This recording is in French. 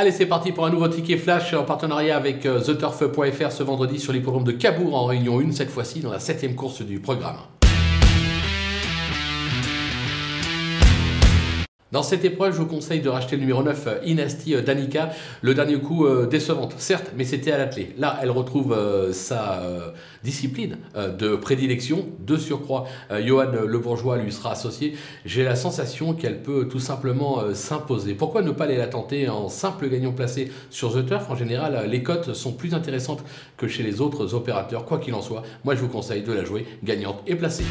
Allez, c'est parti pour un nouveau ticket flash en partenariat avec euh, TheTurf.fr ce vendredi sur l'hippodrome de Cabourg en Réunion 1, cette fois-ci dans la septième course du programme. Dans cette épreuve, je vous conseille de racheter le numéro 9, Inasti euh, Danica. Le dernier coup, euh, décevante, certes, mais c'était à l'athlé. Là, elle retrouve euh, sa discipline de prédilection, de surcroît. Johan Le Bourgeois lui sera associé. J'ai la sensation qu'elle peut tout simplement s'imposer. Pourquoi ne pas aller la tenter en simple gagnant placé sur The Turf? En général, les cotes sont plus intéressantes que chez les autres opérateurs. Quoi qu'il en soit, moi je vous conseille de la jouer gagnante et placée.